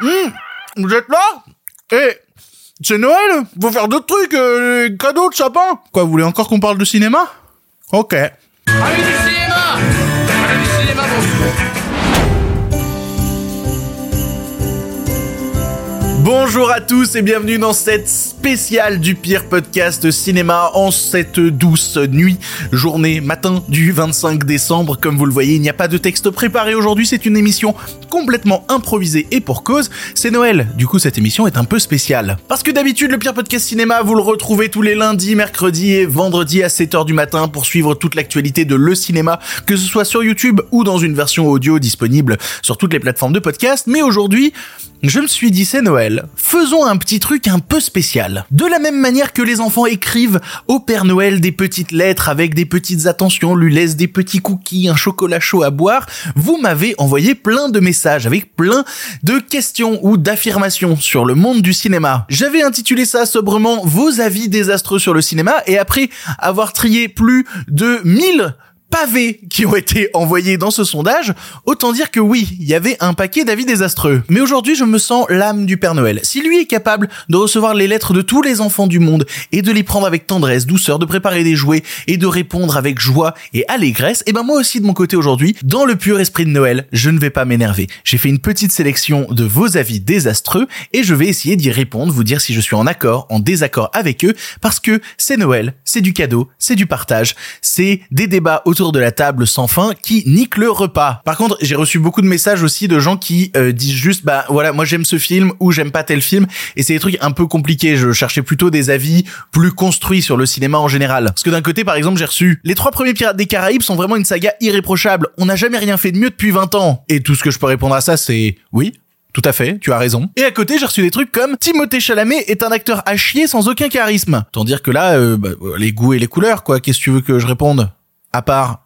Hum, vous êtes là? Eh, c'est Noël Faut faire d'autres trucs, euh, les cadeaux de sapin Quoi, vous voulez encore qu'on parle de cinéma? Ok. Allez du cinéma. Bonjour à tous et bienvenue dans cette spéciale du pire podcast cinéma en cette douce nuit, journée, matin du 25 décembre. Comme vous le voyez, il n'y a pas de texte préparé aujourd'hui, c'est une émission complètement improvisée et pour cause, c'est Noël. Du coup, cette émission est un peu spéciale. Parce que d'habitude, le pire podcast cinéma, vous le retrouvez tous les lundis, mercredis et vendredis à 7h du matin pour suivre toute l'actualité de le cinéma, que ce soit sur YouTube ou dans une version audio disponible sur toutes les plateformes de podcast. Mais aujourd'hui, je me suis dit c'est Noël, faisons un petit truc un peu spécial. De la même manière que les enfants écrivent au Père Noël des petites lettres avec des petites attentions, lui laissent des petits cookies, un chocolat chaud à boire, vous m'avez envoyé plein de messages avec plein de questions ou d'affirmations sur le monde du cinéma. J'avais intitulé ça sobrement vos avis désastreux sur le cinéma et après avoir trié plus de 1000 pavés qui ont été envoyés dans ce sondage, autant dire que oui, il y avait un paquet d'avis désastreux. Mais aujourd'hui, je me sens l'âme du Père Noël. Si lui est capable de recevoir les lettres de tous les enfants du monde et de les prendre avec tendresse, douceur, de préparer des jouets et de répondre avec joie et allégresse, et eh ben moi aussi de mon côté aujourd'hui, dans le pur esprit de Noël, je ne vais pas m'énerver. J'ai fait une petite sélection de vos avis désastreux et je vais essayer d'y répondre, vous dire si je suis en accord, en désaccord avec eux, parce que c'est Noël, c'est du cadeau, c'est du partage, c'est des débats autour de la table sans fin qui nique le repas. Par contre, j'ai reçu beaucoup de messages aussi de gens qui euh, disent juste bah voilà, moi j'aime ce film ou j'aime pas tel film et c'est des trucs un peu compliqués. Je cherchais plutôt des avis plus construits sur le cinéma en général. Parce que d'un côté, par exemple, j'ai reçu les trois premiers Pirates des Caraïbes sont vraiment une saga irréprochable. On n'a jamais rien fait de mieux depuis 20 ans. Et tout ce que je peux répondre à ça, c'est oui, tout à fait, tu as raison. Et à côté, j'ai reçu des trucs comme Timothée Chalamet est un acteur à chier sans aucun charisme. Tant dire que là, euh, bah, les goûts et les couleurs, quoi. Qu'est-ce que tu veux que je réponde? À part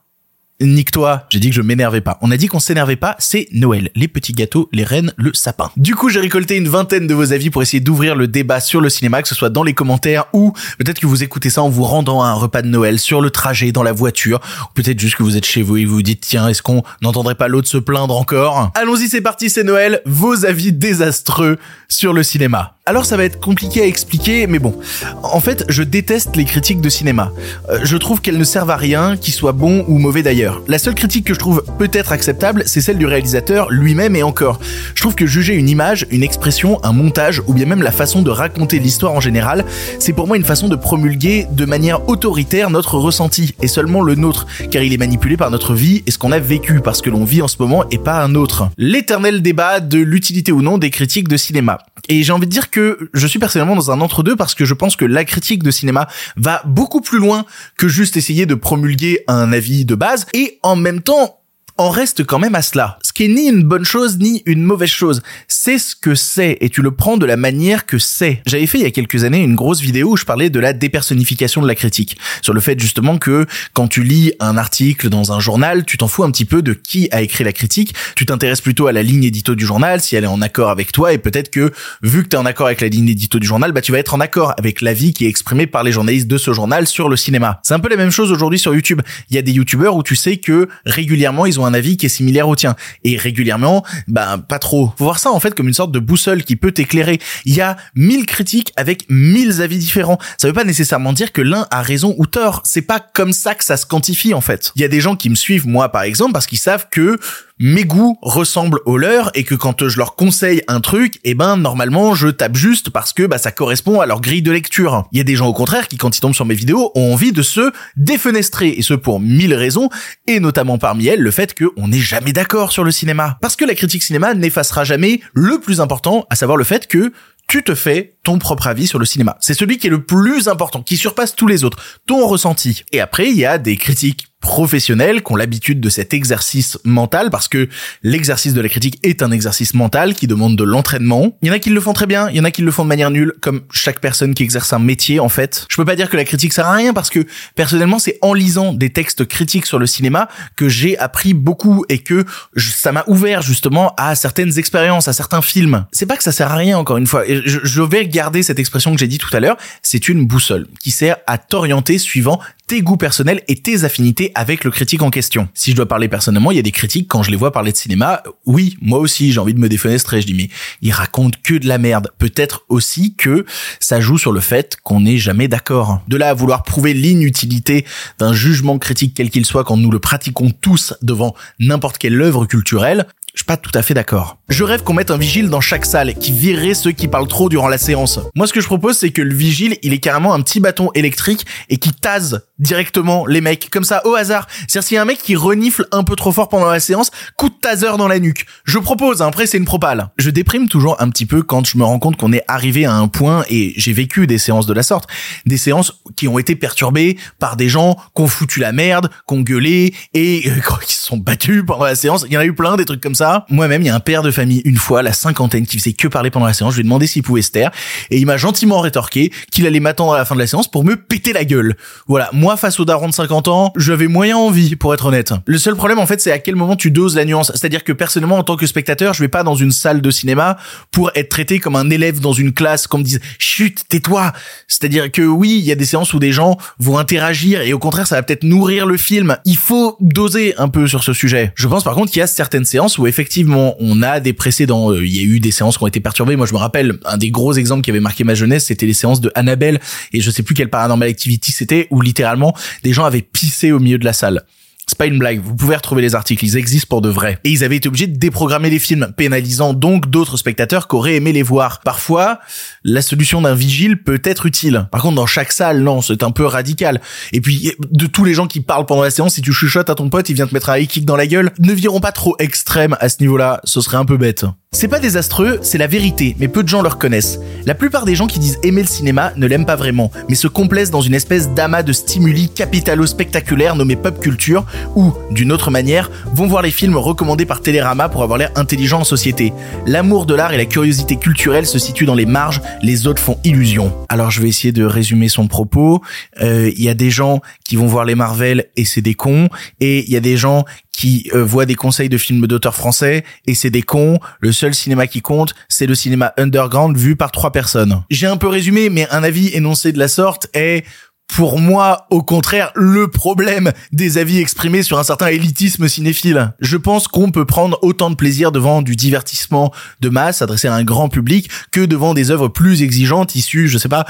Nique-toi, j'ai dit que je m'énervais pas. On a dit qu'on s'énervait pas, c'est Noël. Les petits gâteaux, les reines, le sapin. Du coup, j'ai récolté une vingtaine de vos avis pour essayer d'ouvrir le débat sur le cinéma, que ce soit dans les commentaires ou peut-être que vous écoutez ça en vous rendant à un repas de Noël, sur le trajet, dans la voiture, ou peut-être juste que vous êtes chez vous et vous vous dites, tiens, est-ce qu'on n'entendrait pas l'autre se plaindre encore? Allons-y, c'est parti, c'est Noël. Vos avis désastreux sur le cinéma. Alors ça va être compliqué à expliquer, mais bon. En fait, je déteste les critiques de cinéma. Euh, je trouve qu'elles ne servent à rien, qu'ils soient bons ou mauvais d'ailleurs. La seule critique que je trouve peut-être acceptable, c'est celle du réalisateur lui-même et encore. Je trouve que juger une image, une expression, un montage, ou bien même la façon de raconter l'histoire en général, c'est pour moi une façon de promulguer de manière autoritaire notre ressenti, et seulement le nôtre, car il est manipulé par notre vie et ce qu'on a vécu, parce que l'on vit en ce moment et pas un autre. L'éternel débat de l'utilité ou non des critiques de cinéma. Et j'ai envie de dire que je suis personnellement dans un entre-deux parce que je pense que la critique de cinéma va beaucoup plus loin que juste essayer de promulguer un avis de base et en même temps en reste quand même à cela. Qui est ni une bonne chose ni une mauvaise chose. C'est ce que c'est et tu le prends de la manière que c'est. J'avais fait il y a quelques années une grosse vidéo où je parlais de la dépersonnification de la critique. Sur le fait justement que quand tu lis un article dans un journal, tu t'en fous un petit peu de qui a écrit la critique. Tu t'intéresses plutôt à la ligne édito du journal, si elle est en accord avec toi et peut-être que vu que tu es en accord avec la ligne édito du journal, bah tu vas être en accord avec l'avis qui est exprimé par les journalistes de ce journal sur le cinéma. C'est un peu la même chose aujourd'hui sur YouTube. Il y a des youtubeurs où tu sais que régulièrement ils ont un avis qui est similaire au tien. Et régulièrement, ben pas trop. Faut voir ça en fait comme une sorte de boussole qui peut t'éclairer. Il y a mille critiques avec mille avis différents. Ça veut pas nécessairement dire que l'un a raison ou tort. C'est pas comme ça que ça se quantifie en fait. Il y a des gens qui me suivent moi par exemple parce qu'ils savent que mes goûts ressemblent aux leurs et que quand je leur conseille un truc, eh ben normalement je tape juste parce que bah ça correspond à leur grille de lecture. Il y a des gens au contraire qui quand ils tombent sur mes vidéos ont envie de se défenestrer et ce pour mille raisons et notamment parmi elles le fait qu'on n'est jamais d'accord sur le cinéma. Parce que la critique cinéma n'effacera jamais le plus important, à savoir le fait que tu te fais ton propre avis sur le cinéma. C'est celui qui est le plus important, qui surpasse tous les autres, ton ressenti. Et après, il y a des critiques professionnels qui ont l'habitude de cet exercice mental parce que l'exercice de la critique est un exercice mental qui demande de l'entraînement. Il y en a qui le font très bien, il y en a qui le font de manière nulle, comme chaque personne qui exerce un métier en fait. Je peux pas dire que la critique sert à rien parce que personnellement c'est en lisant des textes critiques sur le cinéma que j'ai appris beaucoup et que ça m'a ouvert justement à certaines expériences, à certains films. C'est pas que ça sert à rien encore une fois. Je, je vais garder cette expression que j'ai dit tout à l'heure. C'est une boussole qui sert à t'orienter suivant tes goûts personnels et tes affinités avec le critique en question. Si je dois parler personnellement, il y a des critiques quand je les vois parler de cinéma, oui, moi aussi j'ai envie de me défenestrer, je dis mais il raconte que de la merde. Peut-être aussi que ça joue sur le fait qu'on n'est jamais d'accord. De là à vouloir prouver l'inutilité d'un jugement critique quel qu'il soit quand nous le pratiquons tous devant n'importe quelle œuvre culturelle, je suis pas tout à fait d'accord. Je rêve qu'on mette un vigile dans chaque salle qui virerait ceux qui parlent trop durant la séance. Moi, ce que je propose, c'est que le vigile, il est carrément un petit bâton électrique et qui tase directement les mecs comme ça au hasard. C'est-à-dire s'il y a un mec qui renifle un peu trop fort pendant la séance, coup de taser dans la nuque. Je propose, hein, après c'est une propale. Je déprime toujours un petit peu quand je me rends compte qu'on est arrivé à un point et j'ai vécu des séances de la sorte, des séances qui ont été perturbées par des gens qui ont foutu la merde, qui ont gueulé et euh, qui se sont battus pendant la séance. Il y en a eu plein des trucs comme ça moi-même, il y a un père de famille, une fois, la cinquantaine, qui faisait que parler pendant la séance. Je lui ai demandé s'il pouvait se taire. Et il m'a gentiment rétorqué qu'il allait m'attendre à la fin de la séance pour me péter la gueule. Voilà. Face au daron de 50 ans, j'avais moyen envie, pour être honnête. Le seul problème, en fait, c'est à quel moment tu doses la nuance. C'est-à-dire que personnellement, en tant que spectateur, je vais pas dans une salle de cinéma pour être traité comme un élève dans une classe, qu'on me dise, chut, tais-toi. C'est-à-dire que oui, il y a des séances où des gens vont interagir et au contraire, ça va peut-être nourrir le film. Il faut doser un peu sur ce sujet. Je pense par contre qu'il y a certaines séances où effectivement, on a des précédents. Euh, il y a eu des séances qui ont été perturbées. Moi, je me rappelle un des gros exemples qui avait marqué ma jeunesse, c'était les séances de Annabelle et je sais plus quelle paranormal activity c'était où littéralement des gens avaient pissé au milieu de la salle. C'est pas une blague, vous pouvez retrouver les articles, ils existent pour de vrai. Et ils avaient été obligés de déprogrammer les films, pénalisant donc d'autres spectateurs qui auraient aimé les voir. Parfois, la solution d'un vigile peut être utile. Par contre, dans chaque salle, non, c'est un peu radical. Et puis, de tous les gens qui parlent pendant la séance, si tu chuchotes à ton pote, il vient te mettre un high kick dans la gueule, ne virons pas trop extrême à ce niveau-là, ce serait un peu bête. C'est pas désastreux, c'est la vérité, mais peu de gens le reconnaissent. La plupart des gens qui disent aimer le cinéma ne l'aiment pas vraiment, mais se complaisent dans une espèce d'amas de stimuli capitalo-spectaculaires nommés pop culture, ou, d'une autre manière, vont voir les films recommandés par Télérama pour avoir l'air intelligent en société. L'amour de l'art et la curiosité culturelle se situent dans les marges, les autres font illusion. Alors je vais essayer de résumer son propos. Euh, il y a des gens qui vont voir les Marvel et c'est des cons, et il y a des gens qui euh, voient des conseils de films d'auteurs français et c'est des cons. Le seul cinéma qui compte, c'est le cinéma underground vu par trois personnes. J'ai un peu résumé, mais un avis énoncé de la sorte est pour moi, au contraire, le problème des avis exprimés sur un certain élitisme cinéphile. Je pense qu'on peut prendre autant de plaisir devant du divertissement de masse adressé à un grand public que devant des œuvres plus exigeantes issues, je sais pas,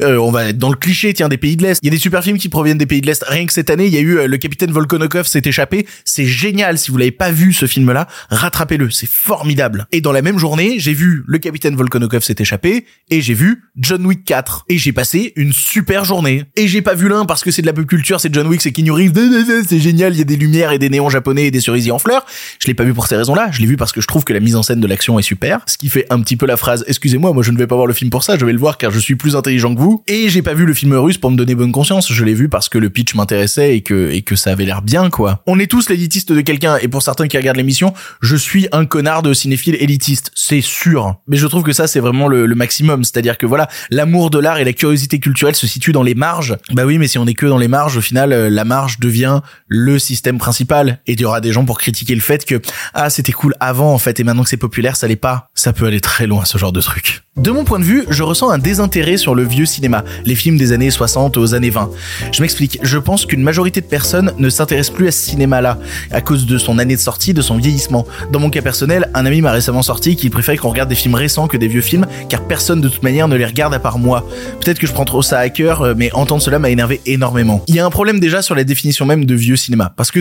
euh, on va être dans le cliché, tiens, des pays de l'Est. Il y a des super films qui proviennent des pays de l'Est. Rien que cette année, il y a eu euh, Le Capitaine Volkonokov s'est échappé. C'est génial. Si vous l'avez pas vu, ce film-là, rattrapez-le. C'est formidable. Et dans la même journée, j'ai vu Le Capitaine Volkonokov s'est échappé et j'ai vu John Wick 4. Et j'ai passé une super journée et j'ai pas vu l'un parce que c'est de la pop culture, c'est John Wick, c'est Keanu Reeves, c'est génial, il y a des lumières et des néons japonais et des cerisiers en fleurs. Je l'ai pas vu pour ces raisons-là, je l'ai vu parce que je trouve que la mise en scène de l'action est super, ce qui fait un petit peu la phrase "Excusez-moi, moi je ne vais pas voir le film pour ça, je vais le voir car je suis plus intelligent que vous." Et j'ai pas vu le film russe pour me donner bonne conscience, je l'ai vu parce que le pitch m'intéressait et que et que ça avait l'air bien quoi. On est tous l'éditiste de quelqu'un et pour certains qui regardent l'émission, je suis un connard de cinéphile élitiste, c'est sûr. Mais je trouve que ça c'est vraiment le, le maximum, c'est-à-dire que voilà, l'amour de l'art et la curiosité culturelle se situent dans les marges. Bah oui, mais si on est que dans les marges, au final, euh, la marge devient le système principal. Et il y aura des gens pour critiquer le fait que, ah, c'était cool avant, en fait, et maintenant que c'est populaire, ça l'est pas. Ça peut aller très loin, ce genre de truc. De mon point de vue, je ressens un désintérêt sur le vieux cinéma, les films des années 60 aux années 20. Je m'explique, je pense qu'une majorité de personnes ne s'intéressent plus à ce cinéma-là, à cause de son année de sortie, de son vieillissement. Dans mon cas personnel, un ami m'a récemment sorti qu'il préférait qu'on regarde des films récents que des vieux films, car personne de toute manière ne les regarde à part moi. Peut-être que je prends trop ça à cœur, euh, mais entendre cela m'a énervé énormément. Il y a un problème déjà sur la définition même de vieux cinéma, parce que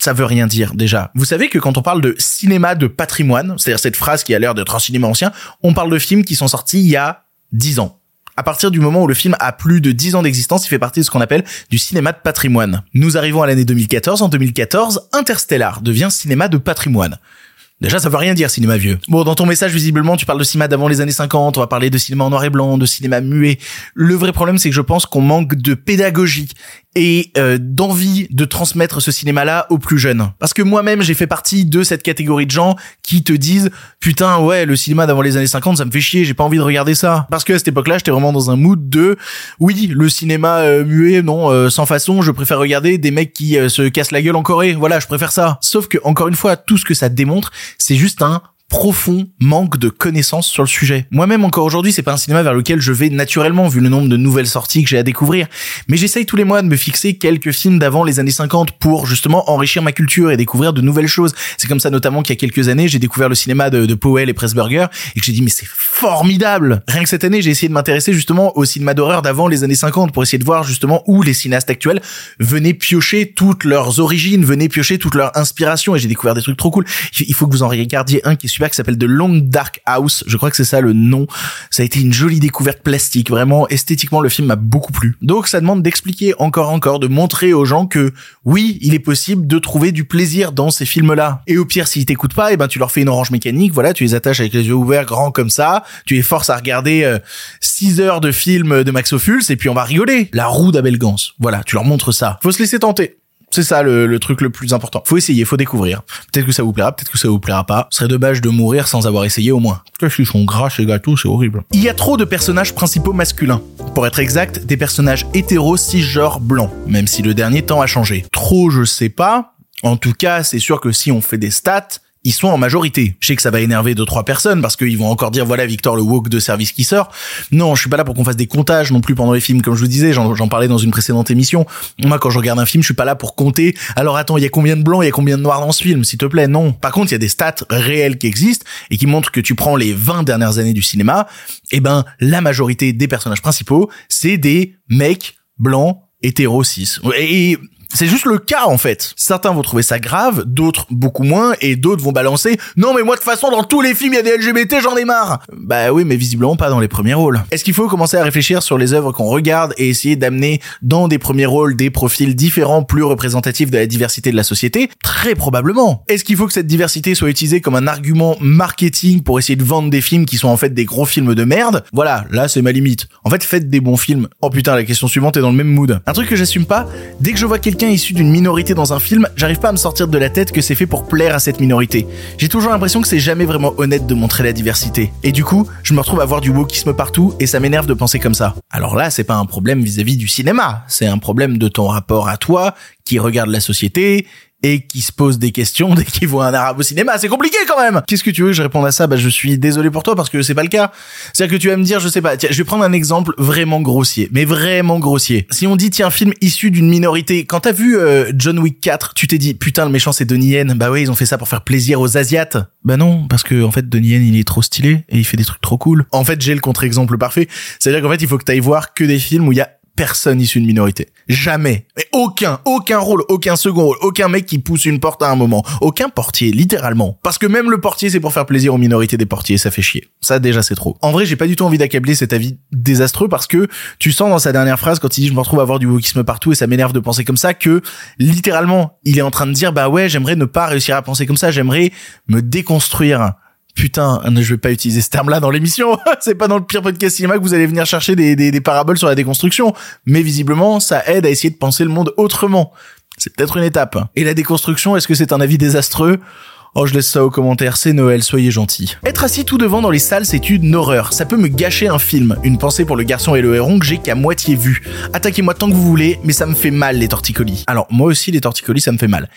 ça veut rien dire déjà. Vous savez que quand on parle de cinéma de patrimoine, c'est-à-dire cette phrase qui a l'air d'être un cinéma ancien, on parle de films qui sont sortis il y a 10 ans. À partir du moment où le film a plus de 10 ans d'existence, il fait partie de ce qu'on appelle du cinéma de patrimoine. Nous arrivons à l'année 2014. En 2014, Interstellar devient cinéma de patrimoine. Déjà, ça veut rien dire, cinéma vieux. Bon, dans ton message, visiblement, tu parles de cinéma d'avant les années 50, on va parler de cinéma en noir et blanc, de cinéma muet. Le vrai problème, c'est que je pense qu'on manque de pédagogie et euh, d'envie de transmettre ce cinéma-là aux plus jeunes. Parce que moi-même, j'ai fait partie de cette catégorie de gens qui te disent putain ouais, le cinéma d'avant les années 50, ça me fait chier, j'ai pas envie de regarder ça. Parce que à cette époque-là, j'étais vraiment dans un mood de oui, le cinéma euh, muet, non, euh, sans façon, je préfère regarder des mecs qui se cassent la gueule en Corée. Voilà, je préfère ça. Sauf que encore une fois, tout ce que ça démontre, c'est juste un profond manque de connaissances sur le sujet. Moi-même encore aujourd'hui, c'est pas un cinéma vers lequel je vais naturellement vu le nombre de nouvelles sorties que j'ai à découvrir, mais j'essaye tous les mois de me fixer quelques films d'avant les années 50 pour justement enrichir ma culture et découvrir de nouvelles choses. C'est comme ça notamment qu'il y a quelques années, j'ai découvert le cinéma de, Powell et Pressburger et que j'ai dit mais c'est formidable. Rien que cette année, j'ai essayé de m'intéresser justement au cinéma d'horreur d'avant les années 50 pour essayer de voir justement où les cinéastes actuels venaient piocher toutes leurs origines, venaient piocher toute leur inspiration et j'ai découvert des trucs trop cool. Il faut que vous en regardiez un qui est super qui s'appelle The Long Dark House. Je crois que c'est ça le nom. Ça a été une jolie découverte plastique. Vraiment, esthétiquement, le film m'a beaucoup plu. Donc, ça demande d'expliquer encore, encore, de montrer aux gens que oui, il est possible de trouver du plaisir dans ces films-là. Et au pire, s'ils t'écoutent pas, eh ben, tu leur fais une orange mécanique. Voilà, tu les attaches avec les yeux ouverts, grands comme ça. Tu les forces à regarder 6 euh, heures de film de Max Ophuls et puis on va rigoler. La roue d'Abel Gans. Voilà, tu leur montres ça. Faut se laisser tenter. C'est ça le, truc le plus important. Faut essayer, faut découvrir. Peut-être que ça vous plaira, peut-être que ça vous plaira pas. Ce serait dommage de mourir sans avoir essayé au moins. Parce qu'ils sont gras ces gâteaux, c'est horrible. Il y a trop de personnages principaux masculins. Pour être exact, des personnages hétéros cisgenres blancs, même si le dernier temps a changé. Trop, je sais pas. En tout cas, c'est sûr que si on fait des stats, ils sont en majorité. Je sais que ça va énerver deux trois personnes parce qu'ils vont encore dire voilà Victor le woke de service qui sort. Non, je suis pas là pour qu'on fasse des comptages non plus pendant les films comme je vous disais, j'en parlais dans une précédente émission. Moi quand je regarde un film, je suis pas là pour compter. Alors attends, il y a combien de blancs, il y a combien de noirs dans ce film, s'il te plaît? Non. Par contre, il y a des stats réelles qui existent et qui montrent que tu prends les 20 dernières années du cinéma, et eh ben la majorité des personnages principaux, c'est des mecs blancs hétéro cis. Et c'est juste le cas en fait. Certains vont trouver ça grave, d'autres beaucoup moins, et d'autres vont balancer non mais moi de toute façon dans tous les films il y a des LGBT, j'en ai marre. Bah oui, mais visiblement pas dans les premiers rôles. Est-ce qu'il faut commencer à réfléchir sur les œuvres qu'on regarde et essayer d'amener dans des premiers rôles des profils différents, plus représentatifs de la diversité de la société? Très probablement. Est-ce qu'il faut que cette diversité soit utilisée comme un argument marketing pour essayer de vendre des films qui sont en fait des gros films de merde? Voilà, là c'est ma limite. En fait, faites des bons films. Oh putain, la question suivante est dans le même mood. Un truc que j'assume pas, dès que je vois quelqu'un issu d'une minorité dans un film, j'arrive pas à me sortir de la tête que c'est fait pour plaire à cette minorité. J'ai toujours l'impression que c'est jamais vraiment honnête de montrer la diversité. Et du coup, je me retrouve à voir du wokisme partout et ça m'énerve de penser comme ça. Alors là, c'est pas un problème vis-à-vis -vis du cinéma, c'est un problème de ton rapport à toi qui regarde la société et qui se pose des questions dès qu'il voit un arabe au cinéma. C'est compliqué quand même. Qu'est-ce que tu veux que je réponde à ça? Bah je suis désolé pour toi parce que c'est pas le cas. C'est-à-dire que tu vas me dire, je sais pas. Tiens, je vais prendre un exemple vraiment grossier, mais vraiment grossier. Si on dit tiens film issu d'une minorité, quand t'as vu euh, John Wick 4, tu t'es dit putain le méchant c'est Donnie Yen. Bah oui ils ont fait ça pour faire plaisir aux asiates. Bah non parce que en fait Donnie Yen il est trop stylé et il fait des trucs trop cool. En fait j'ai le contre-exemple parfait. C'est-à-dire qu'en fait il faut que t'ailles voir que des films où il y a personne issu de minorité. Jamais. Mais aucun, aucun rôle, aucun second rôle, aucun mec qui pousse une porte à un moment. Aucun portier, littéralement. Parce que même le portier, c'est pour faire plaisir aux minorités des portiers, ça fait chier. Ça, déjà, c'est trop. En vrai, j'ai pas du tout envie d'accabler cet avis désastreux parce que tu sens dans sa dernière phrase, quand il dit je me retrouve à avoir du wokisme partout et ça m'énerve de penser comme ça, que littéralement, il est en train de dire bah ouais, j'aimerais ne pas réussir à penser comme ça, j'aimerais me déconstruire putain, je vais pas utiliser ce terme-là dans l'émission. c'est pas dans le pire podcast cinéma que vous allez venir chercher des, paraboles sur la déconstruction. Mais visiblement, ça aide à essayer de penser le monde autrement. C'est peut-être une étape. Et la déconstruction, est-ce que c'est un avis désastreux? Oh, je laisse ça aux commentaires, c'est Noël, soyez gentils. Être assis tout devant dans les salles, c'est une horreur. Ça peut me gâcher un film. Une pensée pour le garçon et le héron que j'ai qu'à moitié vu. Attaquez-moi tant que vous voulez, mais ça me fait mal les torticolis. Alors, moi aussi, les torticolis, ça me fait mal.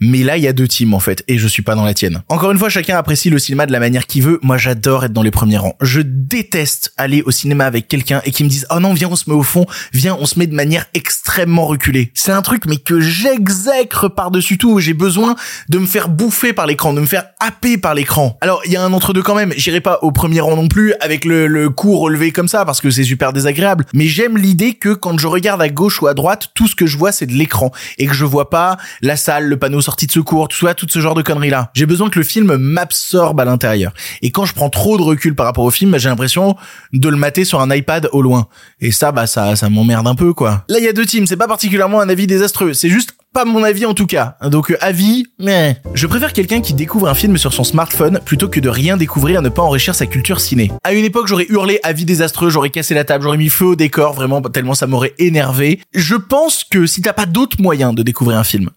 Mais là, il y a deux teams en fait, et je suis pas dans la tienne. Encore une fois, chacun apprécie le cinéma de la manière qu'il veut. Moi, j'adore être dans les premiers rangs. Je déteste aller au cinéma avec quelqu'un et qui me dise "Oh non, viens, on se met au fond, viens, on se met de manière extrêmement reculée." C'est un truc mais que j'exècre par-dessus tout. J'ai besoin de me faire bouffer par l'écran, de me faire happer par l'écran. Alors, il y a un entre deux quand même. J'irai pas au premier rang non plus avec le, le cou relevé comme ça parce que c'est super désagréable. Mais j'aime l'idée que quand je regarde à gauche ou à droite, tout ce que je vois c'est de l'écran et que je vois pas la salle, le panneau sortie de secours, tout ça, tout ce genre de conneries là. J'ai besoin que le film m'absorbe à l'intérieur. Et quand je prends trop de recul par rapport au film, j'ai l'impression de le mater sur un iPad au loin. Et ça, bah ça, ça m'emmerde un peu quoi. Là, il y a deux teams. C'est pas particulièrement un avis désastreux. C'est juste pas mon avis en tout cas. Donc euh, avis, mais je préfère quelqu'un qui découvre un film sur son smartphone plutôt que de rien découvrir, ne pas enrichir sa culture ciné. À une époque, j'aurais hurlé avis désastreux, j'aurais cassé la table, j'aurais mis feu au décor, vraiment tellement ça m'aurait énervé. Je pense que si t'as pas d'autres moyens de découvrir un film,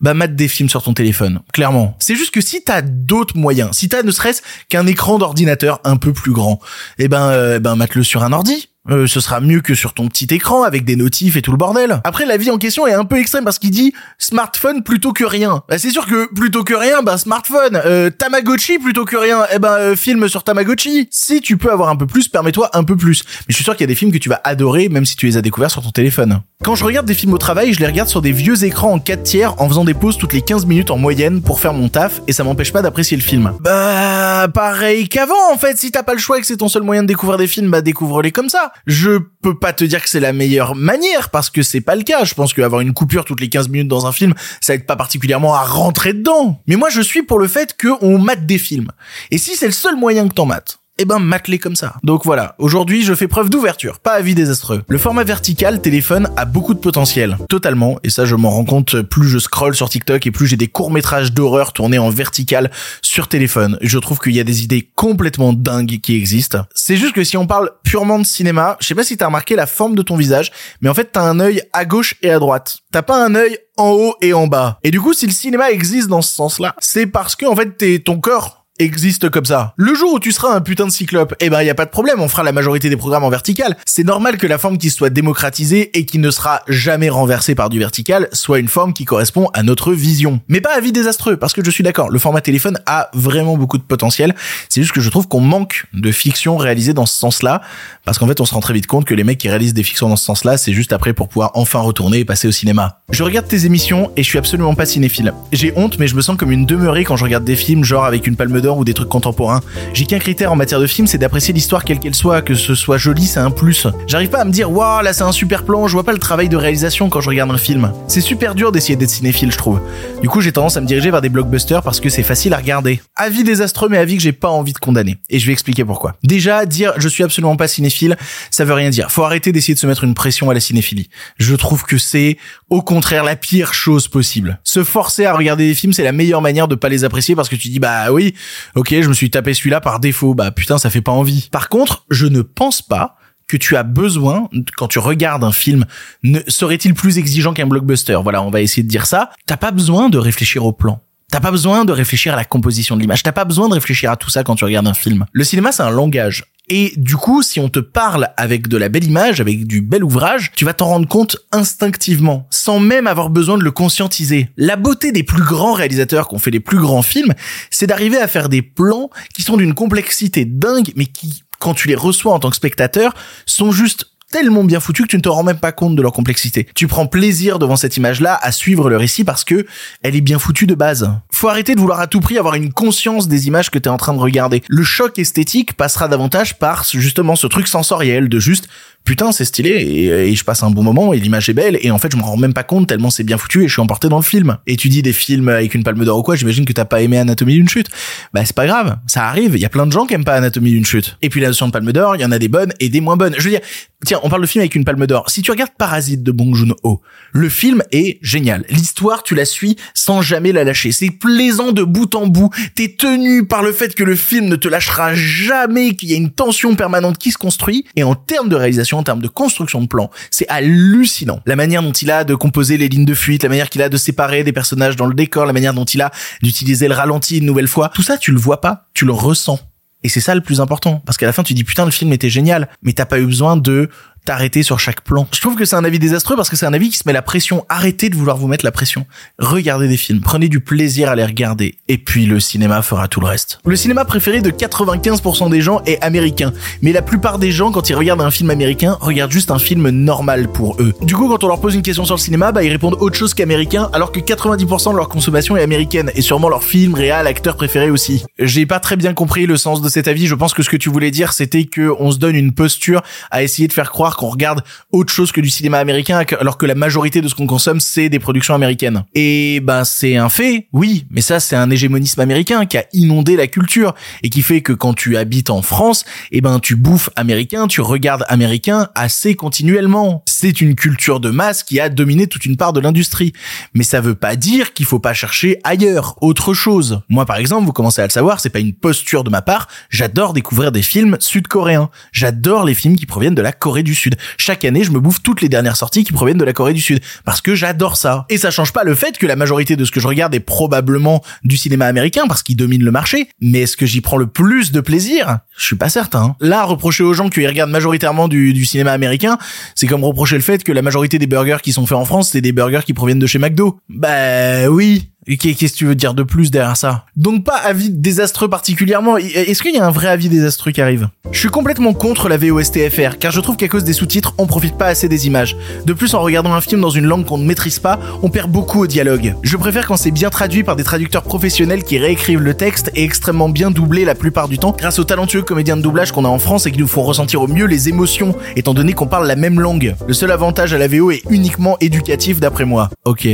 bah mate des films sur ton téléphone, clairement. C'est juste que si t'as d'autres moyens, si t'as ne serait-ce qu'un écran d'ordinateur un peu plus grand, eh ben, euh, eh ben mate-le sur un ordi. Euh, ce sera mieux que sur ton petit écran avec des notifs et tout le bordel. Après, la vie en question est un peu extrême parce qu'il dit smartphone plutôt que rien. Bah, c'est sûr que plutôt que rien, bah smartphone. Euh, Tamagotchi plutôt que rien, eh ben euh, film sur Tamagotchi. Si tu peux avoir un peu plus, permets-toi un peu plus. Mais je suis sûr qu'il y a des films que tu vas adorer même si tu les as découverts sur ton téléphone. Quand je regarde des films au travail, je les regarde sur des vieux écrans en 4 tiers en faisant des pauses toutes les 15 minutes en moyenne pour faire mon taf et ça m'empêche pas d'apprécier le film. Bah pareil qu'avant en fait, si t'as pas le choix et que c'est ton seul moyen de découvrir des films, bah découvre-les comme ça. Je peux pas te dire que c'est la meilleure manière parce que c'est pas le cas. Je pense qu'avoir une coupure toutes les 15 minutes dans un film, ça aide pas particulièrement à rentrer dedans. Mais moi je suis pour le fait qu'on mate des films. Et si c'est le seul moyen que t'en mates, eh ben mate-les comme ça. Donc voilà, aujourd'hui je fais preuve d'ouverture, pas avis désastreux. Le format vertical téléphone a beaucoup de potentiel, totalement, et ça je m'en rends compte plus je scroll sur TikTok et plus j'ai des courts-métrages d'horreur tournés en vertical sur téléphone. Je trouve qu'il y a des idées complètement dingues qui existent. C'est juste que si on parle purement de cinéma, je sais pas si t'as remarqué la forme de ton visage, mais en fait t'as un œil à gauche et à droite. T'as pas un œil en haut et en bas. Et du coup, si le cinéma existe dans ce sens-là, c'est parce que en fait t'es ton corps existe comme ça. Le jour où tu seras un putain de cyclope, eh ben y a pas de problème, on fera la majorité des programmes en vertical. C'est normal que la forme qui soit démocratisée et qui ne sera jamais renversée par du vertical soit une forme qui correspond à notre vision. Mais pas à vie désastreux, parce que je suis d'accord, le format téléphone a vraiment beaucoup de potentiel. C'est juste que je trouve qu'on manque de fiction réalisée dans ce sens-là, parce qu'en fait on se rend très vite compte que les mecs qui réalisent des fictions dans ce sens-là, c'est juste après pour pouvoir enfin retourner et passer au cinéma. Je regarde tes émissions et je suis absolument pas cinéphile. J'ai honte, mais je me sens comme une demeurée quand je regarde des films genre avec une palme ou des trucs contemporains. J'ai qu'un critère en matière de film, c'est d'apprécier l'histoire quelle qu'elle soit, que ce soit joli, c'est un plus. J'arrive pas à me dire waouh là c'est un super plan, je vois pas le travail de réalisation quand je regarde un film. C'est super dur d'essayer d'être cinéphile, je trouve. Du coup, j'ai tendance à me diriger vers des blockbusters parce que c'est facile à regarder. Avis désastreux mais avis que j'ai pas envie de condamner. Et je vais expliquer pourquoi. Déjà, dire je suis absolument pas cinéphile, ça veut rien dire. Faut arrêter d'essayer de se mettre une pression à la cinéphilie. Je trouve que c'est au contraire la pire chose possible. Se forcer à regarder des films, c'est la meilleure manière de pas les apprécier parce que tu dis bah oui, ok, je me suis tapé celui-là par défaut, bah putain, ça fait pas envie. Par contre, je ne pense pas que tu as besoin, quand tu regardes un film, ne serait-il plus exigeant qu'un blockbuster? Voilà, on va essayer de dire ça. T'as pas besoin de réfléchir au plan. T'as pas besoin de réfléchir à la composition de l'image. T'as pas besoin de réfléchir à tout ça quand tu regardes un film. Le cinéma, c'est un langage. Et du coup, si on te parle avec de la belle image, avec du bel ouvrage, tu vas t'en rendre compte instinctivement, sans même avoir besoin de le conscientiser. La beauté des plus grands réalisateurs qui ont fait les plus grands films, c'est d'arriver à faire des plans qui sont d'une complexité dingue, mais qui, quand tu les reçois en tant que spectateur, sont juste tellement bien foutus que tu ne te rends même pas compte de leur complexité. Tu prends plaisir devant cette image-là à suivre le récit parce que elle est bien foutue de base. Faut arrêter de vouloir à tout prix avoir une conscience des images que t'es en train de regarder. Le choc esthétique passera davantage par justement ce truc sensoriel de juste putain c'est stylé et, je passe un bon moment et l'image est belle et en fait je me rends même pas compte tellement c'est bien foutu et je suis emporté dans le film. Et tu dis des films avec une palme d'or ou quoi, j'imagine que t'as pas aimé Anatomie d'une chute. Bah c'est pas grave, ça arrive, il y a plein de gens qui aiment pas Anatomie d'une chute. Et puis la notion de palme d'or, il y en a des bonnes et des moins bonnes. Je veux dire, tiens, on parle de film avec une palme d'or. Si tu regardes Parasite de Bong Joon-ho, le film est génial. L'histoire, tu la suis sans jamais la lâcher. C'est plaisant de bout en bout. T'es tenu par le fait que le film ne te lâchera jamais, qu'il y a une tension permanente qui se construit. Et en termes de réalisation, en termes de construction de plan, c'est hallucinant. La manière dont il a de composer les lignes de fuite, la manière qu'il a de séparer des personnages dans le décor, la manière dont il a d'utiliser le ralenti une nouvelle fois, tout ça, tu le vois pas, tu le ressens. Et c'est ça le plus important. Parce qu'à la fin, tu dis putain, le film était génial. Mais t'as pas eu besoin de t'arrêter sur chaque plan. Je trouve que c'est un avis désastreux parce que c'est un avis qui se met la pression. Arrêtez de vouloir vous mettre la pression. Regardez des films. Prenez du plaisir à les regarder. Et puis le cinéma fera tout le reste. Le cinéma préféré de 95% des gens est américain. Mais la plupart des gens, quand ils regardent un film américain, regardent juste un film normal pour eux. Du coup, quand on leur pose une question sur le cinéma, bah, ils répondent autre chose qu'américain, alors que 90% de leur consommation est américaine. Et sûrement leur film, réal, acteur préféré aussi. J'ai pas très bien compris le sens de cet avis. Je pense que ce que tu voulais dire, c'était que on se donne une posture à essayer de faire croire qu'on regarde autre chose que du cinéma américain alors que la majorité de ce qu'on consomme c'est des productions américaines. Et ben c'est un fait, oui, mais ça c'est un hégémonisme américain qui a inondé la culture et qui fait que quand tu habites en France, et ben tu bouffes américain, tu regardes américain assez continuellement. C'est une culture de masse qui a dominé toute une part de l'industrie. Mais ça veut pas dire qu'il faut pas chercher ailleurs, autre chose. Moi par exemple, vous commencez à le savoir, c'est pas une posture de ma part, j'adore découvrir des films sud-coréens. J'adore les films qui proviennent de la Corée du Sud Chaque année, je me bouffe toutes les dernières sorties qui proviennent de la Corée du Sud parce que j'adore ça. Et ça change pas le fait que la majorité de ce que je regarde est probablement du cinéma américain parce qu'il domine le marché. Mais est-ce que j'y prends le plus de plaisir? Je suis pas certain. Là, reprocher aux gens qu'ils regardent majoritairement du, du cinéma américain, c'est comme reprocher le fait que la majorité des burgers qui sont faits en France, c'est des burgers qui proviennent de chez McDo. Bah oui, Qu'est-ce que tu veux dire de plus derrière ça? Donc pas avis désastreux particulièrement. Est-ce qu'il y a un vrai avis désastreux qui arrive? Je suis complètement contre la VOSTFR car je trouve qu'à cause des sous-titres, on profite pas assez des images. De plus, en regardant un film dans une langue qu'on ne maîtrise pas, on perd beaucoup au dialogue. Je préfère quand c'est bien traduit par des traducteurs professionnels qui réécrivent le texte et extrêmement bien doublé la plupart du temps grâce aux talentueux comédiens de doublage qu'on a en France et qui nous font ressentir au mieux les émotions étant donné qu'on parle la même langue. Le seul avantage à la VO est uniquement éducatif d'après moi. Ok,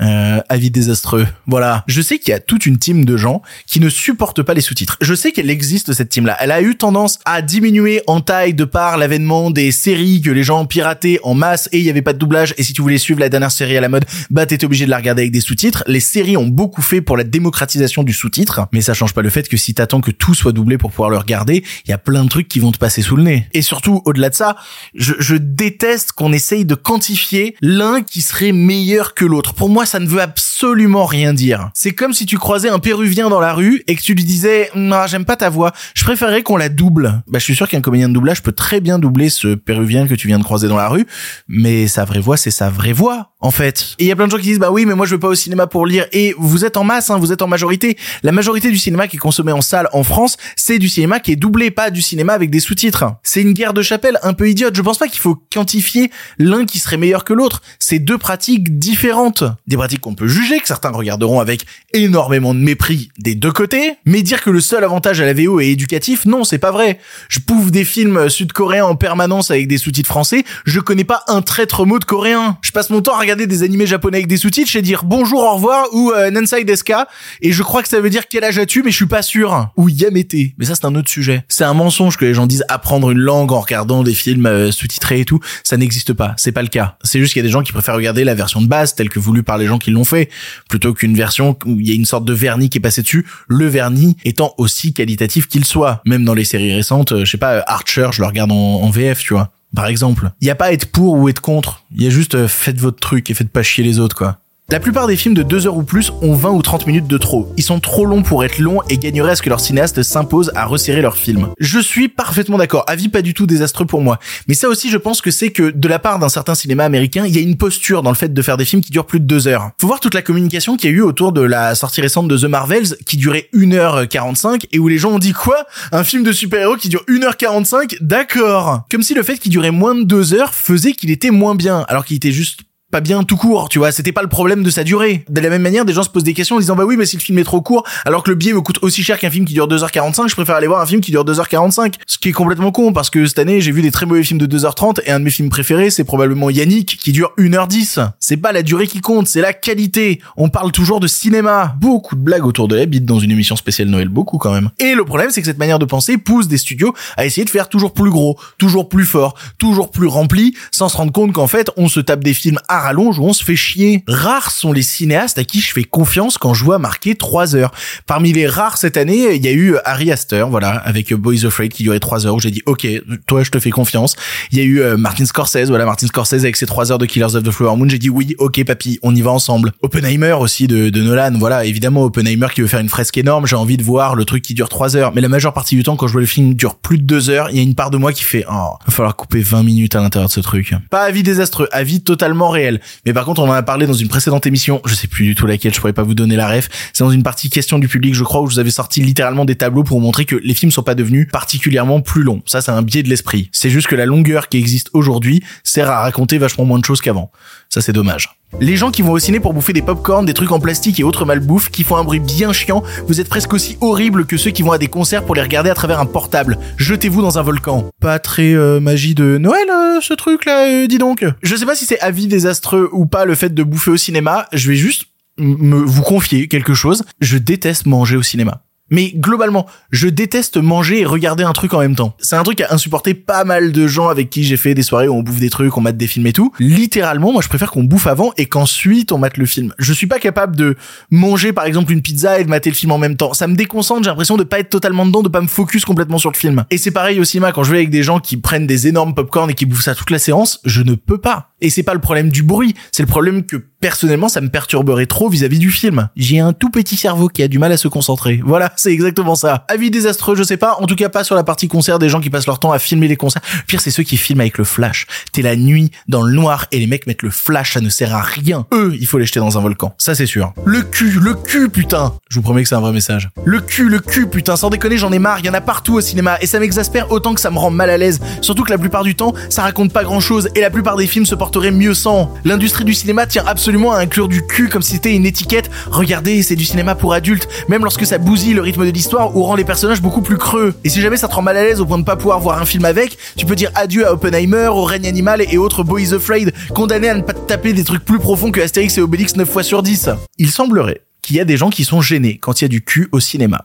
euh, avis désastreux. Voilà. Je sais qu'il y a toute une team de gens qui ne supportent pas les sous-titres. Je sais qu'elle existe cette team-là. Elle a eu tendance à diminuer en taille de par l'avènement des séries que les gens pirataient en masse et il y avait pas de doublage. Et si tu voulais suivre la dernière série à la mode, bah t'étais obligé de la regarder avec des sous-titres. Les séries ont beaucoup fait pour la démocratisation du sous-titre, mais ça change pas le fait que si t'attends que tout soit doublé pour pouvoir le regarder, il y a plein de trucs qui vont te passer sous le nez. Et surtout, au-delà de ça, je, je déteste qu'on essaye de quantifier l'un qui serait meilleur que l'autre. Pour moi, ça ne veut absolument rien dire. C'est comme si tu croisais un péruvien dans la rue et que tu lui disais "Non, j'aime pas ta voix, je préférerais qu'on la double." Bah je suis sûr qu'un comédien de doublage peut très bien doubler ce péruvien que tu viens de croiser dans la rue, mais sa vraie voix, c'est sa vraie voix en fait. Et il y a plein de gens qui disent "Bah oui, mais moi je veux pas au cinéma pour lire." Et vous êtes en masse hein, vous êtes en majorité. La majorité du cinéma qui est consommé en salle en France, c'est du cinéma qui est doublé, pas du cinéma avec des sous-titres. C'est une guerre de chapelle un peu idiote. Je pense pas qu'il faut quantifier l'un qui serait meilleur que l'autre. C'est deux pratiques différentes. Pratiques qu'on peut juger, que certains regarderont avec énormément de mépris des deux côtés, mais dire que le seul avantage à la VO est éducatif, non, c'est pas vrai. Je pouffe des films sud-coréens en permanence avec des sous-titres français, je connais pas un traître mot de coréen. Je passe mon temps à regarder des animés japonais avec des sous-titres, et dire bonjour, au revoir ou euh, Nansai Deska, et je crois que ça veut dire quel âge as-tu, mais je suis pas sûr. Ou Yamete. Mais ça, c'est un autre sujet. C'est un mensonge que les gens disent apprendre une langue en regardant des films euh, sous-titrés et tout. Ça n'existe pas. C'est pas le cas. C'est juste qu'il y a des gens qui préfèrent regarder la version de base telle que voulue par les qui l'ont fait plutôt qu'une version où il y a une sorte de vernis qui est passé dessus, le vernis étant aussi qualitatif qu'il soit. Même dans les séries récentes, euh, je sais pas, euh, Archer, je le regarde en, VF, tu vois. Par exemple. Il y a pas être pour ou être contre. Il y a juste euh, faites votre truc et faites pas chier les autres, quoi. La plupart des films de 2 heures ou plus ont 20 ou 30 minutes de trop. Ils sont trop longs pour être longs et gagneraient à ce que leur cinéaste s'impose à resserrer leur film. Je suis parfaitement d'accord, avis pas du tout désastreux pour moi. Mais ça aussi je pense que c'est que de la part d'un certain cinéma américain, il y a une posture dans le fait de faire des films qui durent plus de 2 heures. Faut voir toute la communication qu'il y a eu autour de la sortie récente de The Marvels qui durait 1h45 et où les gens ont dit quoi? Un film de super-héros qui dure 1h45 D'accord Comme si le fait qu'il durait moins de 2 heures faisait qu'il était moins bien, alors qu'il était juste pas bien tout court, tu vois, c'était pas le problème de sa durée. De la même manière, des gens se posent des questions en disant bah oui, mais si le film est trop court, alors que le billet me coûte aussi cher qu'un film qui dure 2h45, je préfère aller voir un film qui dure 2h45. Ce qui est complètement con parce que cette année, j'ai vu des très mauvais films de 2h30 et un de mes films préférés, c'est probablement Yannick qui dure 1h10. C'est pas la durée qui compte, c'est la qualité. On parle toujours de cinéma. Beaucoup de blagues autour de la bite dans une émission spéciale Noël, beaucoup quand même. Et le problème, c'est que cette manière de penser pousse des studios à essayer de faire toujours plus gros, toujours plus fort, toujours plus rempli, sans se rendre compte qu'en fait, on se tape des films à rallonge où on se fait chier. Rares sont les cinéastes à qui je fais confiance quand je vois marquer 3 heures. Parmi les rares cette année, il y a eu Harry Astor, voilà, avec Boys Afraid qui durait 3 heures où j'ai dit OK, toi je te fais confiance. Il y a eu euh, Martin Scorsese, voilà, Martin Scorsese avec ses 3 heures de Killers of the Flower Moon, j'ai dit oui, OK papy, on y va ensemble. Oppenheimer aussi de, de Nolan, voilà, évidemment Oppenheimer qui veut faire une fresque énorme, j'ai envie de voir le truc qui dure 3 heures, mais la majeure partie du temps quand je vois le film dure plus de 2 heures, il y a une part de moi qui fait oh, va falloir couper 20 minutes à l'intérieur de ce truc. Pas avis désastreux, avis totalement réel. Mais par contre, on en a parlé dans une précédente émission, je sais plus du tout laquelle, je pourrais pas vous donner la ref. C'est dans une partie question du public, je crois, où je vous avais sorti littéralement des tableaux pour vous montrer que les films sont pas devenus particulièrement plus longs. Ça, c'est un biais de l'esprit. C'est juste que la longueur qui existe aujourd'hui sert à raconter vachement moins de choses qu'avant. Ça, c'est dommage. Les gens qui vont au ciné pour bouffer des pop-corn, des trucs en plastique et autres malbouffes qui font un bruit bien chiant, vous êtes presque aussi horribles que ceux qui vont à des concerts pour les regarder à travers un portable. Jetez-vous dans un volcan. Pas très euh, magie de Noël euh, ce truc là, euh, dis donc. Je sais pas si c'est avis désastreux ou pas le fait de bouffer au cinéma, je vais juste me vous confier quelque chose. Je déteste manger au cinéma Mais globalement, je déteste manger et regarder un truc en même temps. C'est un truc à insupporter pas mal de gens avec qui j'ai fait des soirées où on bouffe des trucs, on mate des films et tout. Littéralement, moi je préfère qu'on bouffe avant et qu'ensuite on mate le film. Je suis pas capable de manger par exemple une pizza et de mater le film en même temps. Ça me déconcentre, j'ai l'impression de pas être totalement dedans, de pas me focus complètement sur le film. Et c'est pareil au cinéma quand je vais avec des gens qui prennent des énormes popcorn et qui bouffent ça toute la séance, je ne peux pas. Et c'est pas le problème du bruit, c'est le problème que personnellement ça me perturberait trop vis-à-vis du film. J'ai un tout petit cerveau qui a du mal à se concentrer. Voilà, c'est exactement ça. Avis désastreux, je sais pas, en tout cas pas sur la partie concert des gens qui passent leur temps à filmer les concerts. Pire, c'est ceux qui filment avec le flash. T'es la nuit dans le noir et les mecs mettent le flash, ça ne sert à rien. Eux, il faut les jeter dans un volcan. Ça c'est sûr. Le cul, le cul putain. Je vous promets que c'est un vrai message. Le cul, le cul putain, sans déconner, j'en ai marre, il y en a partout au cinéma et ça m'exaspère autant que ça me rend mal à l'aise. Surtout que la plupart du temps, ça raconte pas grand-chose et la plupart des films se porteraient mieux sans. L'industrie du cinéma tient absolument à inclure du cul comme si c'était une étiquette. Regardez, c'est du cinéma pour adultes, même lorsque ça bousille le rythme de l'histoire ou rend les personnages beaucoup plus creux. Et si jamais ça te rend mal à l'aise au point de pas pouvoir voir un film avec, tu peux dire adieu à Oppenheimer, au règne animal et autres Boys Afraid, condamnés à ne pas taper des trucs plus profonds que Astérix et Obélix 9 fois sur 10. Il semblerait qu'il y a des gens qui sont gênés quand il y a du cul au cinéma.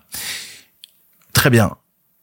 Très bien.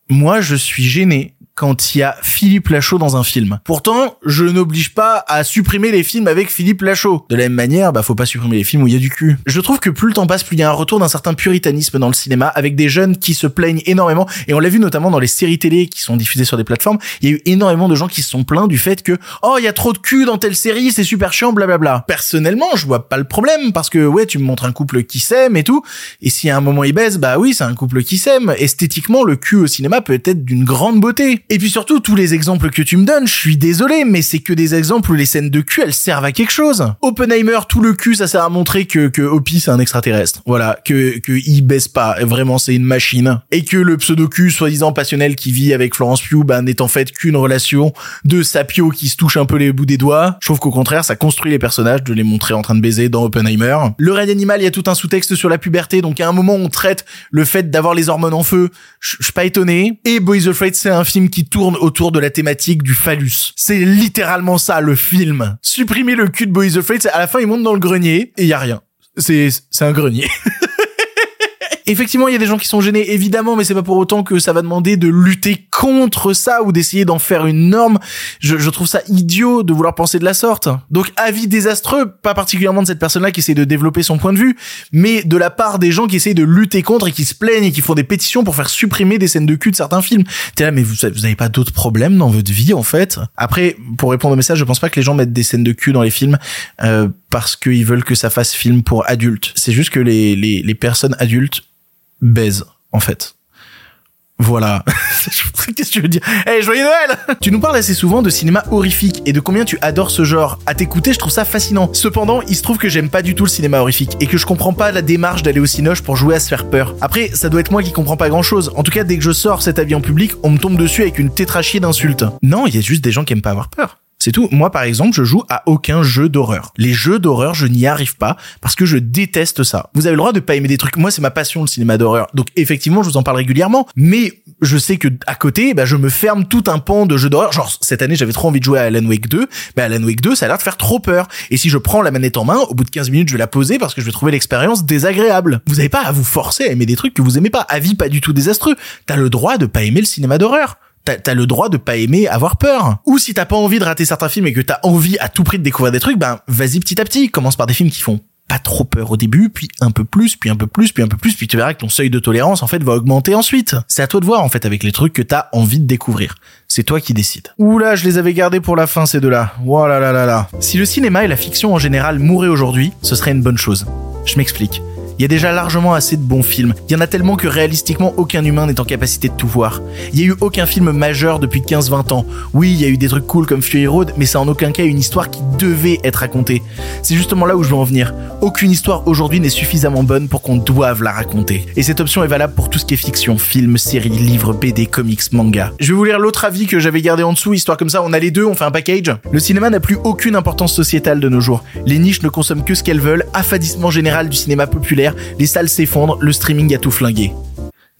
Moi, je suis gêné quand il y a Philippe Lachaud dans un film. Pourtant, je n'oblige pas à supprimer les films avec Philippe Lachaud. De la même manière, bah faut pas supprimer les films où il y a du cul. Je trouve que plus le temps passe, plus il y a un retour d'un certain puritanisme dans le cinéma, avec des jeunes qui se plaignent énormément, et on l'a vu notamment dans les séries télé qui sont diffusées sur des plateformes, il y a eu énormément de gens qui se sont plaints du fait que oh il y a trop de cul dans telle série, c'est super chiant, blablabla. Personnellement, je vois pas le problème parce que ouais, tu me montres un couple qui s'aime et tout, et si à un moment il baise, bah oui, c'est un couple qui s'aime. Esthétiquement, le cul au cinéma peut être d'une grande beauté. Et puis surtout, tous les exemples que tu me donnes, je suis désolé, mais c'est que des exemples où les scènes de cul, elles servent à quelque chose. Oppenheimer, tout le cul, ça sert à montrer que, que Hopi, c'est un extraterrestre. Voilà. Que, que il baisse pas. Vraiment, c'est une machine. Et que le pseudo-cul, soi-disant passionnel qui vit avec Florence Pugh, bah, n'est en fait qu'une relation de sapio qui se touche un peu les bouts des doigts. Je trouve qu'au contraire, ça construit les personnages de les montrer en train de baiser dans Oppenheimer. Le règne animal, il y a tout un sous-texte sur la puberté, donc à un moment, on traite le fait d'avoir les hormones en feu. Je suis pas étonné. Et Boys Afraid, c'est un film qui tourne autour de la thématique du phallus. C'est littéralement ça, le film. Supprimer le cul de Boys Afraid, c'est à la fin, il monte dans le grenier et il y a rien. C'est, c'est un grenier. Effectivement, il y a des gens qui sont gênés, évidemment, mais c'est pas pour autant que ça va demander de lutter contre ça ou d'essayer d'en faire une norme. Je, je, trouve ça idiot de vouloir penser de la sorte. Donc, avis désastreux, pas particulièrement de cette personne-là qui essaie de développer son point de vue, mais de la part des gens qui essayent de lutter contre et qui se plaignent et qui font des pétitions pour faire supprimer des scènes de cul de certains films. T'es là, mais vous, vous avez pas d'autres problèmes dans votre vie, en fait? Après, pour répondre au message, je pense pas que les gens mettent des scènes de cul dans les films, euh, parce qu'ils veulent que ça fasse film pour adultes. C'est juste que les, les, les personnes adultes baise, en fait. Voilà. Qu'est-ce que tu veux dire Eh, joyeux Noël Tu nous parles assez souvent de cinéma horrifique et de combien tu adores ce genre. À t'écouter, je trouve ça fascinant. Cependant, il se trouve que j'aime pas du tout le cinéma horrifique et que je comprends pas la démarche d'aller au cinoche pour jouer à se faire peur. Après, ça doit être moi qui comprends pas grand chose. En tout cas, dès que je sors cet avis en public, on me tombe dessus avec une tétrachie d'insultes. Non, il y a juste des gens qui aiment pas avoir peur. C'est tout. Moi, par exemple, je joue à aucun jeu d'horreur. Les jeux d'horreur, je n'y arrive pas parce que je déteste ça. Vous avez le droit de pas aimer des trucs. Moi, c'est ma passion, le cinéma d'horreur. Donc, effectivement, je vous en parle régulièrement. Mais je sais que à côté, bah, je me ferme tout un pan de jeux d'horreur. Genre, cette année, j'avais trop envie de jouer à Alan Wake 2. Bah, Alan Wake 2, ça a l'air de faire trop peur. Et si je prends la manette en main, au bout de 15 minutes, je vais la poser parce que je vais trouver l'expérience désagréable. Vous n'avez pas à vous forcer à aimer des trucs que vous aimez pas. Avis pas du tout désastreux. T'as le droit de pas aimer le cinéma d'horreur t'as le droit de pas aimer avoir peur. Ou si t'as pas envie de rater certains films et que t'as envie à tout prix de découvrir des trucs, ben vas-y petit à petit. Commence par des films qui font pas trop peur au début, puis un peu plus, puis un peu plus, puis un peu plus, puis tu verras que ton seuil de tolérance en fait va augmenter ensuite. C'est à toi de voir en fait avec les trucs que t'as envie de découvrir. C'est toi qui décides. Oula, je les avais gardés pour la fin ces deux-là. Oh là là là là. Si le cinéma et la fiction en général mouraient aujourd'hui, ce serait une bonne chose. Je m'explique. Il y a déjà largement assez de bons films. Il y en a tellement que réalistiquement aucun humain n'est en capacité de tout voir. Il y a eu aucun film majeur depuis 15-20 ans. Oui, il y a eu des trucs cool comme Fury Road, mais c'est en aucun cas une histoire qui devait être racontée. C'est justement là où je veux en venir. Aucune histoire aujourd'hui n'est suffisamment bonne pour qu'on doive la raconter. Et cette option est valable pour tout ce qui est fiction, film, série, livre, BD, comics, manga. Je vais vous lire l'autre avis que j'avais gardé en dessous, histoire comme ça on a les deux, on fait un package. Le cinéma n'a plus aucune importance sociétale de nos jours. Les niches ne consomment que ce qu'elles veulent, affadissement général du cinéma populaire, les salles s'effondrent, le streaming a tout flingué.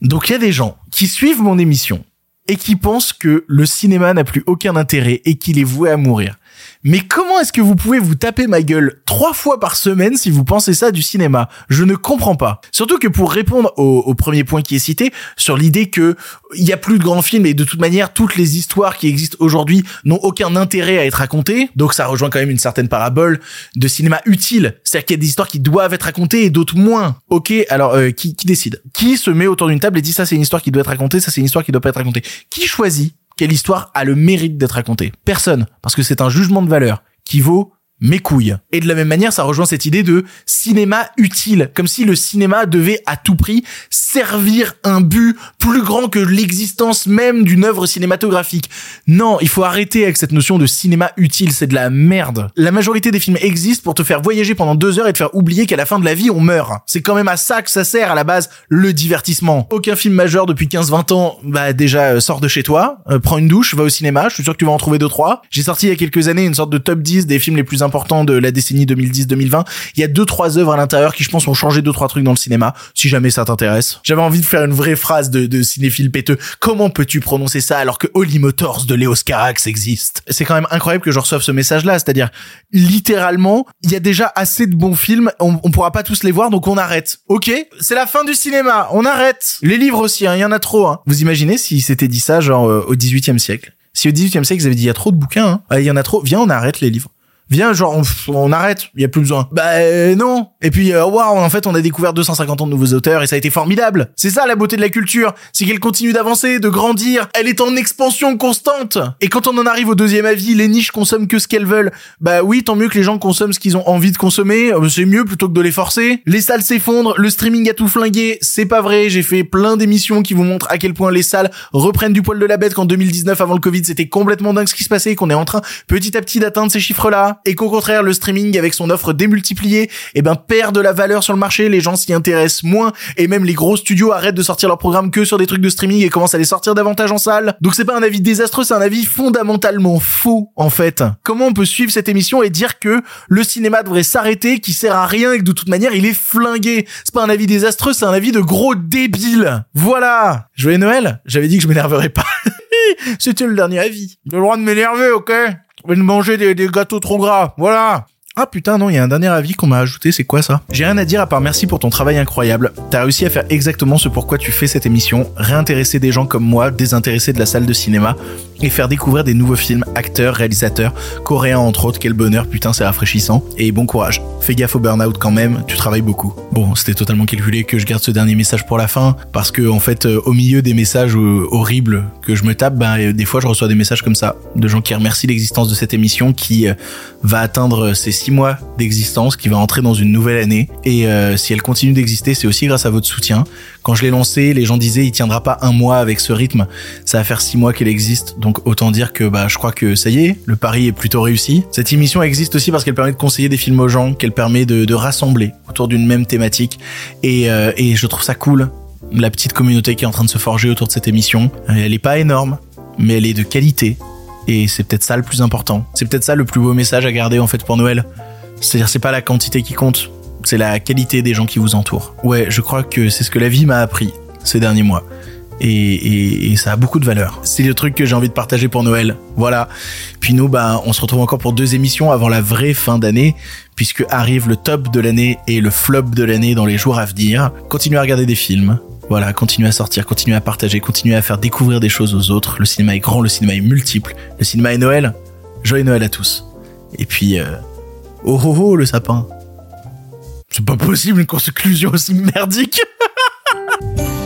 Donc il y a des gens qui suivent mon émission et qui pensent que le cinéma n'a plus aucun intérêt et qu'il est voué à mourir. Mais comment est-ce que vous pouvez vous taper ma gueule trois fois par semaine si vous pensez ça du cinéma? Je ne comprends pas. Surtout que pour répondre au, premier point qui est cité, sur l'idée que il y a plus de grands films et de toute manière toutes les histoires qui existent aujourd'hui n'ont aucun intérêt à être racontées, donc ça rejoint quand même une certaine parabole de cinéma utile. C'est-à-dire qu'il y a des histoires qui doivent être racontées et d'autres moins. Ok, alors euh, qui, décide? Qui se met autour d'une table et dit ça c'est une histoire qui doit être racontée, ça c'est une histoire qui doit pas être racontée? Qui choisit? Quelle histoire a le mérite d'être racontée. Personne, parce que c'est un jugement de valeur qui vaut mes couilles. Et de la même manière, ça rejoint cette idée de cinéma utile, comme si le cinéma devait à tout prix servir un but plus grand que l'existence même d'une œuvre cinématographique. Non, il faut arrêter avec cette notion de cinéma utile, c'est de la merde. La majorité des films existent pour te faire voyager pendant deux heures et te faire oublier qu'à la fin de la vie, on meurt. C'est quand même à ça que ça sert à la base, le divertissement. Aucun film majeur depuis 15-20 ans, bah déjà, euh, sors de chez toi, euh, prends une douche, va au cinéma, je suis sûr que tu vas en trouver deux trois. J'ai sorti il y a quelques années une sorte de top 10 des films les plus importants important de la décennie 2010-2020. Il y a deux trois œuvres à l'intérieur qui je pense ont changé deux trois trucs dans le cinéma. Si jamais ça t'intéresse. J'avais envie de faire une vraie phrase de, de cinéphile péteux. Comment peux-tu prononcer ça alors que Holy Motors de Léos Carax existe? C'est quand même incroyable que je reçoive ce message-là. C'est-à-dire littéralement, il y a déjà assez de bons films. On, on pourra pas tous les voir, donc on arrête. Ok, c'est la fin du cinéma. On arrête. Les livres aussi, hein, il y en a trop. Hein. Vous imaginez si c'était dit ça genre euh, au 18e siècle? Si au 18e siècle, ils avaient dit il y a trop de bouquins, hein. ah, il y en a trop, viens, on arrête les livres viens genre on, arrête il y a plus besoin. Bah euh, non. Et puis euh, waouh en fait on a découvert 250 ans de nouveaux auteurs et ça a été formidable. C'est ça la beauté de la culture. C'est qu'elle continue d'avancer de grandir. Elle est en expansion constante. Et quand on en arrive au deuxième avis les niches consomment que ce qu'elles veulent. Bah oui tant mieux que les gens consomment ce qu'ils ont envie de consommer. Euh, c'est mieux plutôt que de les forcer. Les salles s'effondrent. Le streaming a tout flingué. C'est pas vrai. J'ai fait plein d'émissions qui vous montrent à quel point les salles reprennent du poil de la bête qu'en 2019 avant le Covid c'était complètement dingue ce qui se passait qu'on est en train petit à petit d'atteindre ces chiffres là et qu'au contraire le streaming avec son offre démultipliée eh ben perd de la valeur sur le marché, les gens s'y intéressent moins et même les gros studios arrêtent de sortir leurs programmes que sur des trucs de streaming et commencent à les sortir davantage en salle. Donc c'est pas un avis désastreux, c'est un avis fondamentalement faux en fait. Comment on peut suivre cette émission et dire que le cinéma devrait s'arrêter, qui sert à rien et que de toute manière il est flingué? C'est pas un avis désastreux, c'est un avis de gros débile. Voilà. Joyeux Noël. J'avais dit que je m'énerverais pas. C'était le dernier avis. Le droit de m'énerver, ok? De manger des, des gâteaux trop gras. Voilà. Ah putain non, il y a un dernier avis qu'on m'a ajouté, c'est quoi ça? J'ai rien à dire à part merci pour ton travail incroyable. T'as réussi à faire exactement ce pourquoi tu fais cette émission, réintéresser des gens comme moi, désintéressés de la salle de cinéma, et faire découvrir des nouveaux films, acteurs, réalisateurs, coréens entre autres, quel bonheur, putain c'est rafraîchissant, et bon courage. Fais gaffe au burn-out quand même, tu travailles beaucoup. Bon, c'était totalement calculé que je garde ce dernier message pour la fin, parce que en fait, euh, au milieu des messages euh, horribles que je me tape, bah, des fois je reçois des messages comme ça, de gens qui remercient l'existence de cette émission qui va atteindre ses six mois d'existence, qui va entrer dans une nouvelle année. Et euh, si elle continue d'exister, c'est aussi grâce à votre soutien. Quand je l'ai lancé, les gens disaient il tiendra pas un mois avec ce rythme. Ça va faire six mois qu'elle existe, donc autant dire que bah je crois que ça y est, le pari est plutôt réussi. Cette émission existe aussi parce qu'elle permet de conseiller des films aux gens, qu'elle permet de, rassembler autour d'une même thématique. Et, euh, et je trouve ça cool. La petite communauté qui est en train de se forger autour de cette émission, elle est pas énorme, mais elle est de qualité. Et c'est peut-être ça le plus important. C'est peut-être ça le plus beau message à garder en fait pour Noël. C'est-à-dire c'est pas la quantité qui compte, c'est la qualité des gens qui vous entourent. Ouais, je crois que c'est ce que la vie m'a appris ces derniers mois. Et, ça a beaucoup de valeur. C'est le truc que j'ai envie de partager pour Noël. Voilà. Puis nous, bah, on se retrouve encore pour deux émissions avant la vraie fin d'année, puisque arrive le top de l'année et le flop de l'année dans les jours à venir. Continuez à regarder des films. Voilà, continuez à sortir, continuez à partager, continuez à faire découvrir des choses aux autres. Le cinéma est grand, le cinéma est multiple. Le cinéma est Noël. Joyeux Noël à tous. Et puis, euh, oh oh oh le sapin. C'est pas possible une conclusion aussi merdique